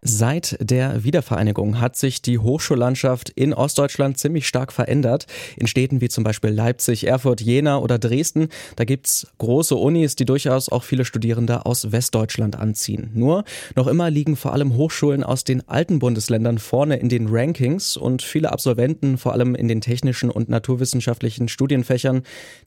Seit der Wiedervereinigung hat sich die Hochschullandschaft in Ostdeutschland ziemlich stark verändert. In Städten wie zum Beispiel Leipzig, Erfurt, Jena oder Dresden, da gibt's große Unis, die durchaus auch viele Studierende aus Westdeutschland anziehen. Nur, noch immer liegen vor allem Hochschulen aus den alten Bundesländern vorne in den Rankings und viele Absolventen, vor allem in den technischen und naturwissenschaftlichen Studienfächern,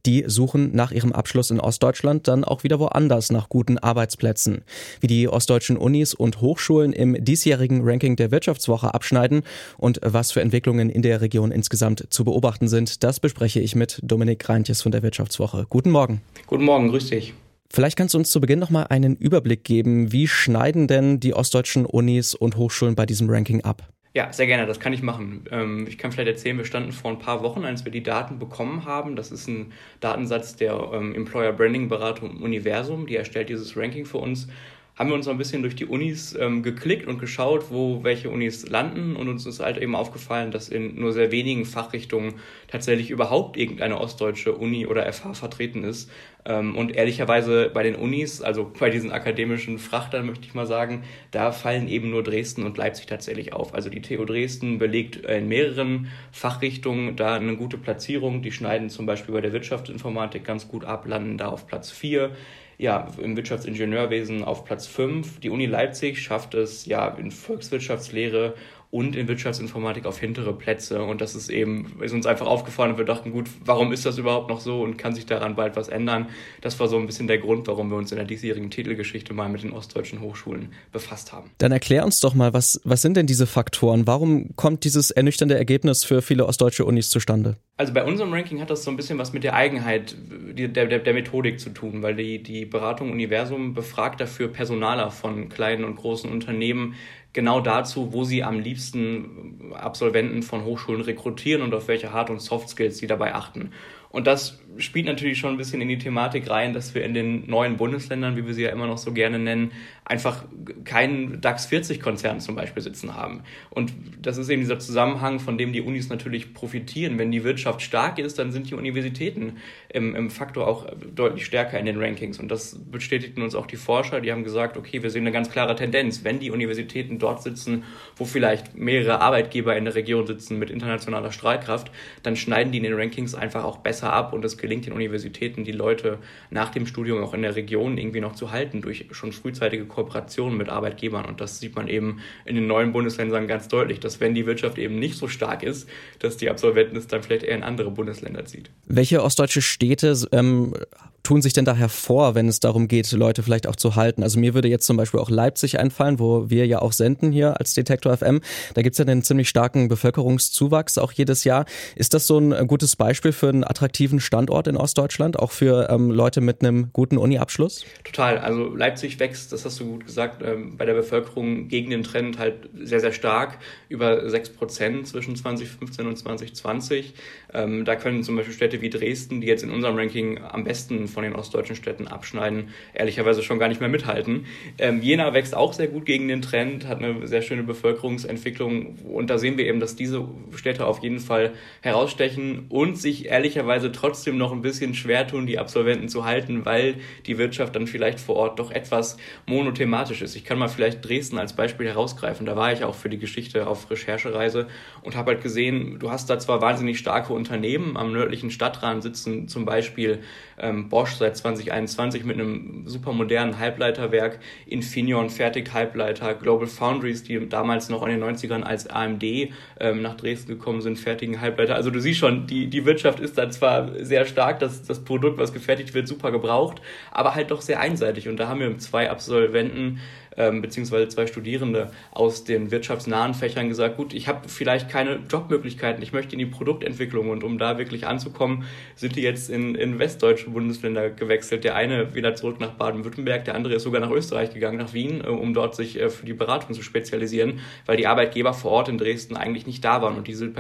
die suchen nach ihrem Abschluss in Ostdeutschland dann auch wieder woanders nach guten Arbeitsplätzen. Wie die ostdeutschen Unis und Hochschulen im diesjährigen Ranking der Wirtschaftswoche abschneiden und was für Entwicklungen in der Region insgesamt zu beobachten sind, das bespreche ich mit Dominik Reintjes von der Wirtschaftswoche. Guten Morgen. Guten Morgen, grüß dich. Vielleicht kannst du uns zu Beginn noch mal einen Überblick geben. Wie schneiden denn die ostdeutschen Unis und Hochschulen bei diesem Ranking ab? Ja, sehr gerne, das kann ich machen. Ähm, ich kann vielleicht erzählen, wir standen vor ein paar Wochen, als wir die Daten bekommen haben. Das ist ein Datensatz der ähm, Employer Branding Beratung Universum, die erstellt dieses Ranking für uns haben wir uns noch ein bisschen durch die Unis ähm, geklickt und geschaut, wo welche Unis landen. Und uns ist halt eben aufgefallen, dass in nur sehr wenigen Fachrichtungen tatsächlich überhaupt irgendeine ostdeutsche Uni oder FH vertreten ist. Ähm, und ehrlicherweise bei den Unis, also bei diesen akademischen Frachtern möchte ich mal sagen, da fallen eben nur Dresden und Leipzig tatsächlich auf. Also die TU Dresden belegt in mehreren Fachrichtungen da eine gute Platzierung. Die schneiden zum Beispiel bei der Wirtschaftsinformatik ganz gut ab, landen da auf Platz 4 ja, im Wirtschaftsingenieurwesen auf Platz 5. Die Uni Leipzig schafft es ja in Volkswirtschaftslehre und in Wirtschaftsinformatik auf hintere Plätze. Und das ist eben, ist uns einfach aufgefallen und wir dachten, gut, warum ist das überhaupt noch so und kann sich daran bald was ändern? Das war so ein bisschen der Grund, warum wir uns in der diesjährigen Titelgeschichte mal mit den ostdeutschen Hochschulen befasst haben. Dann erklär uns doch mal, was, was sind denn diese Faktoren? Warum kommt dieses ernüchternde Ergebnis für viele ostdeutsche Unis zustande? Also bei unserem Ranking hat das so ein bisschen was mit der Eigenheit der, der, der Methodik zu tun, weil die, die Beratung Universum befragt dafür Personaler von kleinen und großen Unternehmen, genau dazu, wo sie am liebsten Absolventen von Hochschulen rekrutieren und auf welche Hard- und Soft Skills sie dabei achten. Und das spielt natürlich schon ein bisschen in die Thematik rein, dass wir in den neuen Bundesländern, wie wir sie ja immer noch so gerne nennen, einfach keinen DAX 40 Konzern zum Beispiel sitzen haben. Und das ist eben dieser Zusammenhang, von dem die Unis natürlich profitieren. Wenn die Wirtschaft stark ist, dann sind die Universitäten im, im Faktor auch deutlich stärker in den Rankings. Und das bestätigten uns auch die Forscher, die haben gesagt, okay, wir sehen eine ganz klare Tendenz. Wenn die Universitäten dort sitzen, wo vielleicht mehrere Arbeitgeber in der Region sitzen mit internationaler Strahlkraft, dann schneiden die in den Rankings einfach auch besser ab und es gelingt den Universitäten, die Leute nach dem Studium auch in der Region irgendwie noch zu halten durch schon frühzeitige Kooperationen mit Arbeitgebern. Und das sieht man eben in den neuen Bundesländern ganz deutlich, dass wenn die Wirtschaft eben nicht so stark ist, dass die Absolventen es dann vielleicht eher in andere Bundesländer zieht. Welche ostdeutsche Städte ähm, tun sich denn da hervor, wenn es darum geht, Leute vielleicht auch zu halten? Also mir würde jetzt zum Beispiel auch Leipzig einfallen, wo wir ja auch senden hier als Detektor FM. Da gibt es ja einen ziemlich starken Bevölkerungszuwachs auch jedes Jahr. Ist das so ein gutes Beispiel für einen attraktiven Standort in Ostdeutschland, auch für ähm, Leute mit einem guten Uni-Abschluss? Total. Also Leipzig wächst, das hast du gut gesagt, ähm, bei der Bevölkerung gegen den Trend halt sehr, sehr stark, über 6 Prozent zwischen 2015 und 2020. Ähm, da können zum Beispiel Städte wie Dresden, die jetzt in unserem Ranking am besten von den ostdeutschen Städten abschneiden, ehrlicherweise schon gar nicht mehr mithalten. Ähm, Jena wächst auch sehr gut gegen den Trend, hat eine sehr schöne Bevölkerungsentwicklung und da sehen wir eben, dass diese Städte auf jeden Fall herausstechen und sich ehrlicherweise trotzdem noch ein bisschen schwer tun, die Absolventen zu halten, weil die Wirtschaft dann vielleicht vor Ort doch etwas monothematisch ist. Ich kann mal vielleicht Dresden als Beispiel herausgreifen. Da war ich auch für die Geschichte auf Recherchereise und habe halt gesehen, du hast da zwar wahnsinnig starke Unternehmen, am nördlichen Stadtrand sitzen zum Beispiel ähm, Bosch seit 2021 mit einem super modernen Halbleiterwerk, Infineon fertig Halbleiter, Global Foundries, die damals noch in den 90ern als AMD ähm, nach Dresden gekommen sind, fertigen Halbleiter. Also du siehst schon, die, die Wirtschaft ist da zwar sehr stark, das, das Produkt, was gefertigt wird, super gebraucht, aber halt doch sehr einseitig. Und da haben wir zwei Absolventen ähm, beziehungsweise zwei Studierende aus den wirtschaftsnahen Fächern gesagt, gut, ich habe vielleicht keine Jobmöglichkeiten, ich möchte in die Produktentwicklung und um da wirklich anzukommen, sind die jetzt in, in westdeutsche Bundesländer gewechselt. Der eine wieder zurück nach Baden-Württemberg, der andere ist sogar nach Österreich gegangen, nach Wien, äh, um dort sich äh, für die Beratung zu spezialisieren, weil die Arbeitgeber vor Ort in Dresden eigentlich nicht da waren und diese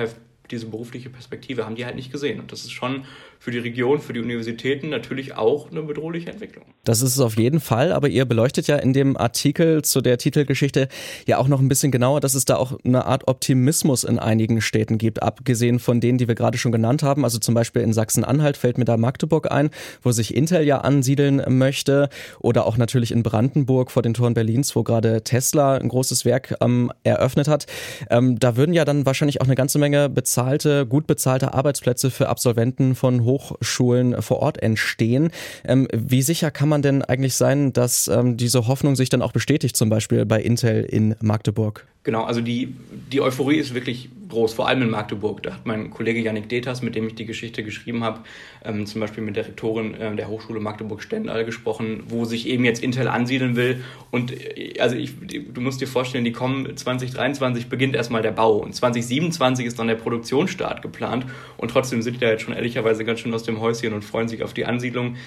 diese berufliche Perspektive haben die halt nicht gesehen. Und das ist schon für die Region, für die Universitäten natürlich auch eine bedrohliche Entwicklung. Das ist es auf jeden Fall, aber ihr beleuchtet ja in dem Artikel zu der Titelgeschichte ja auch noch ein bisschen genauer, dass es da auch eine Art Optimismus in einigen Städten gibt, abgesehen von denen, die wir gerade schon genannt haben. Also zum Beispiel in Sachsen-Anhalt fällt mir da Magdeburg ein, wo sich Intel ja ansiedeln möchte oder auch natürlich in Brandenburg vor den Toren Berlins, wo gerade Tesla ein großes Werk ähm, eröffnet hat. Ähm, da würden ja dann wahrscheinlich auch eine ganze Menge bezahlte, gut bezahlte Arbeitsplätze für Absolventen von Hochschulen vor Ort entstehen. Ähm, wie sicher kann man denn eigentlich sein, dass ähm, diese Hoffnung sich dann auch bestätigt, zum Beispiel bei Intel in Magdeburg? Genau, also die, die Euphorie ist wirklich groß, vor allem in Magdeburg. Da hat mein Kollege Yannick Detas, mit dem ich die Geschichte geschrieben habe, ähm, zum Beispiel mit der Rektorin äh, der Hochschule Magdeburg-Stendal gesprochen, wo sich eben jetzt Intel ansiedeln will. Und äh, also ich, du musst dir vorstellen, die kommen 2023 beginnt erstmal der Bau und 2027 ist dann der Produktionsstart geplant. Und trotzdem sind die da jetzt schon ehrlicherweise ganz schön aus dem Häuschen und freuen sich auf die Ansiedlung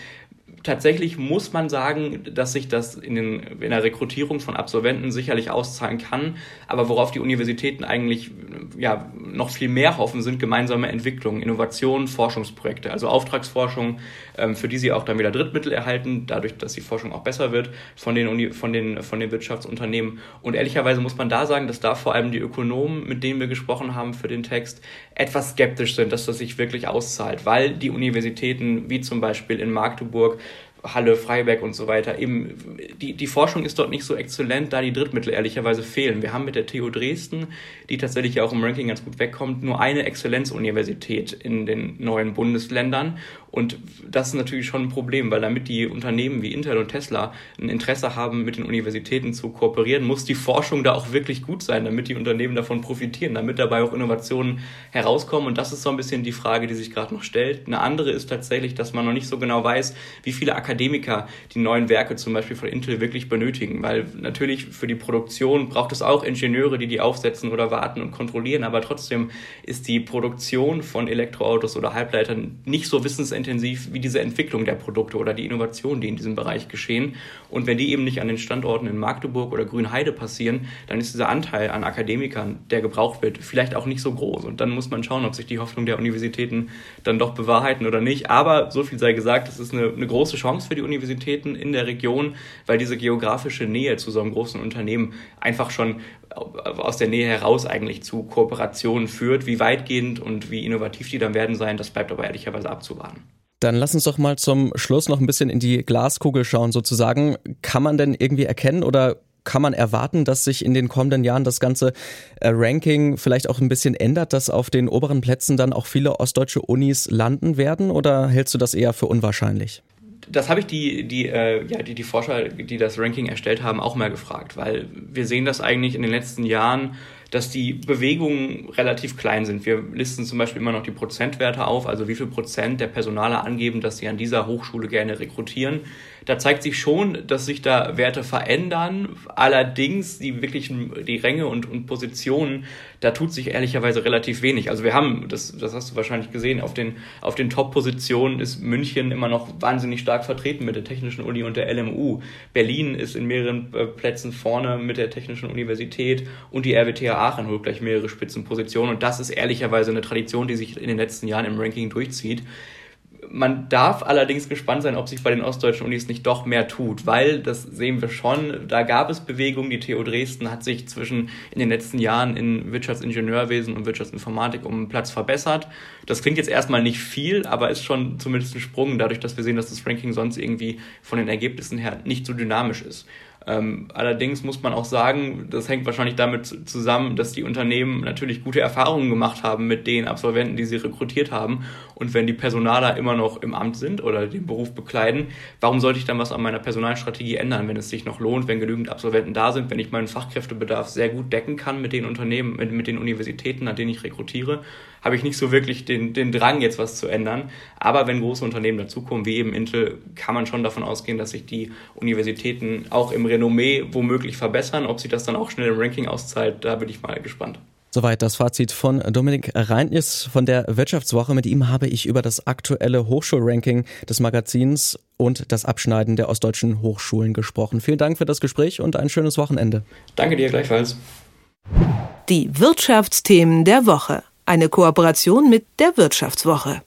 tatsächlich muss man sagen, dass sich das in, den, in der Rekrutierung von Absolventen sicherlich auszahlen kann. Aber worauf die Universitäten eigentlich ja, noch viel mehr hoffen, sind gemeinsame Entwicklungen, Innovationen, Forschungsprojekte, also Auftragsforschung, ähm, für die sie auch dann wieder Drittmittel erhalten, dadurch, dass die Forschung auch besser wird von den, Uni von den, von den Wirtschaftsunternehmen. Und ehrlicherweise muss man da sagen, dass da vor allem die Ökonomen, mit denen wir gesprochen haben für den Text, etwas skeptisch sind, dass das sich wirklich auszahlt, weil die Universitäten, wie zum Beispiel in Magdeburg, Halle, Freiberg und so weiter. Eben, die, die Forschung ist dort nicht so exzellent, da die Drittmittel ehrlicherweise fehlen. Wir haben mit der TU Dresden, die tatsächlich ja auch im Ranking ganz gut wegkommt, nur eine Exzellenzuniversität in den neuen Bundesländern. Und das ist natürlich schon ein Problem, weil damit die Unternehmen wie Intel und Tesla ein Interesse haben, mit den Universitäten zu kooperieren, muss die Forschung da auch wirklich gut sein, damit die Unternehmen davon profitieren, damit dabei auch Innovationen herauskommen. Und das ist so ein bisschen die Frage, die sich gerade noch stellt. Eine andere ist tatsächlich, dass man noch nicht so genau weiß, wie viele Akademiker die neuen Werke zum Beispiel von Intel wirklich benötigen. Weil natürlich für die Produktion braucht es auch Ingenieure, die die aufsetzen oder warten und kontrollieren. Aber trotzdem ist die Produktion von Elektroautos oder Halbleitern nicht so wissensintensiv intensiv wie diese Entwicklung der Produkte oder die Innovationen, die in diesem Bereich geschehen. Und wenn die eben nicht an den Standorten in Magdeburg oder Grünheide passieren, dann ist dieser Anteil an Akademikern, der gebraucht wird, vielleicht auch nicht so groß. Und dann muss man schauen, ob sich die Hoffnung der Universitäten dann doch bewahrheiten oder nicht. Aber so viel sei gesagt, es ist eine, eine große Chance für die Universitäten in der Region, weil diese geografische Nähe zu so einem großen Unternehmen einfach schon aus der Nähe heraus eigentlich zu Kooperationen führt. Wie weitgehend und wie innovativ die dann werden sein, das bleibt aber ehrlicherweise abzuwarten. Dann lass uns doch mal zum Schluss noch ein bisschen in die Glaskugel schauen, sozusagen. Kann man denn irgendwie erkennen oder kann man erwarten, dass sich in den kommenden Jahren das ganze äh, Ranking vielleicht auch ein bisschen ändert, dass auf den oberen Plätzen dann auch viele ostdeutsche Unis landen werden? Oder hältst du das eher für unwahrscheinlich? das habe ich die, die, äh, ja, die, die Forscher, die das Ranking erstellt haben, auch mal gefragt, weil wir sehen das eigentlich in den letzten Jahren, dass die Bewegungen relativ klein sind. Wir listen zum Beispiel immer noch die Prozentwerte auf, also wie viel Prozent der Personaler angeben, dass sie an dieser Hochschule gerne rekrutieren da zeigt sich schon, dass sich da Werte verändern. Allerdings die wirklichen, die Ränge und, und Positionen, da tut sich ehrlicherweise relativ wenig. Also wir haben, das, das hast du wahrscheinlich gesehen, auf den, auf den Top-Positionen ist München immer noch wahnsinnig stark vertreten mit der Technischen Uni und der LMU. Berlin ist in mehreren äh, Plätzen vorne mit der Technischen Universität und die RWTH Aachen holt gleich mehrere Spitzenpositionen. Und das ist ehrlicherweise eine Tradition, die sich in den letzten Jahren im Ranking durchzieht. Man darf allerdings gespannt sein, ob sich bei den ostdeutschen Unis nicht doch mehr tut, weil das sehen wir schon. Da gab es Bewegungen. Die TU Dresden hat sich zwischen in den letzten Jahren in Wirtschaftsingenieurwesen und Wirtschaftsinformatik um einen Platz verbessert. Das klingt jetzt erstmal nicht viel, aber ist schon zumindest ein Sprung, dadurch, dass wir sehen, dass das Ranking sonst irgendwie von den Ergebnissen her nicht so dynamisch ist. Ähm, allerdings muss man auch sagen, das hängt wahrscheinlich damit zusammen, dass die Unternehmen natürlich gute Erfahrungen gemacht haben mit den Absolventen, die sie rekrutiert haben. Und wenn die Personaler immer noch im Amt sind oder den Beruf bekleiden, warum sollte ich dann was an meiner Personalstrategie ändern, wenn es sich noch lohnt, wenn genügend Absolventen da sind, wenn ich meinen Fachkräftebedarf sehr gut decken kann mit den Unternehmen, mit, mit den Universitäten, an denen ich rekrutiere, habe ich nicht so wirklich den, den Drang, jetzt was zu ändern. Aber wenn große Unternehmen dazukommen, wie eben Intel, kann man schon davon ausgehen, dass sich die Universitäten auch im Renommee womöglich verbessern. Ob sich das dann auch schnell im Ranking auszahlt, da bin ich mal gespannt. Soweit das Fazit von Dominik Reintjes von der Wirtschaftswoche. Mit ihm habe ich über das aktuelle Hochschulranking des Magazins und das Abschneiden der ostdeutschen Hochschulen gesprochen. Vielen Dank für das Gespräch und ein schönes Wochenende. Danke dir gleichfalls. Die Wirtschaftsthemen der Woche. eine Kooperation mit der Wirtschaftswoche.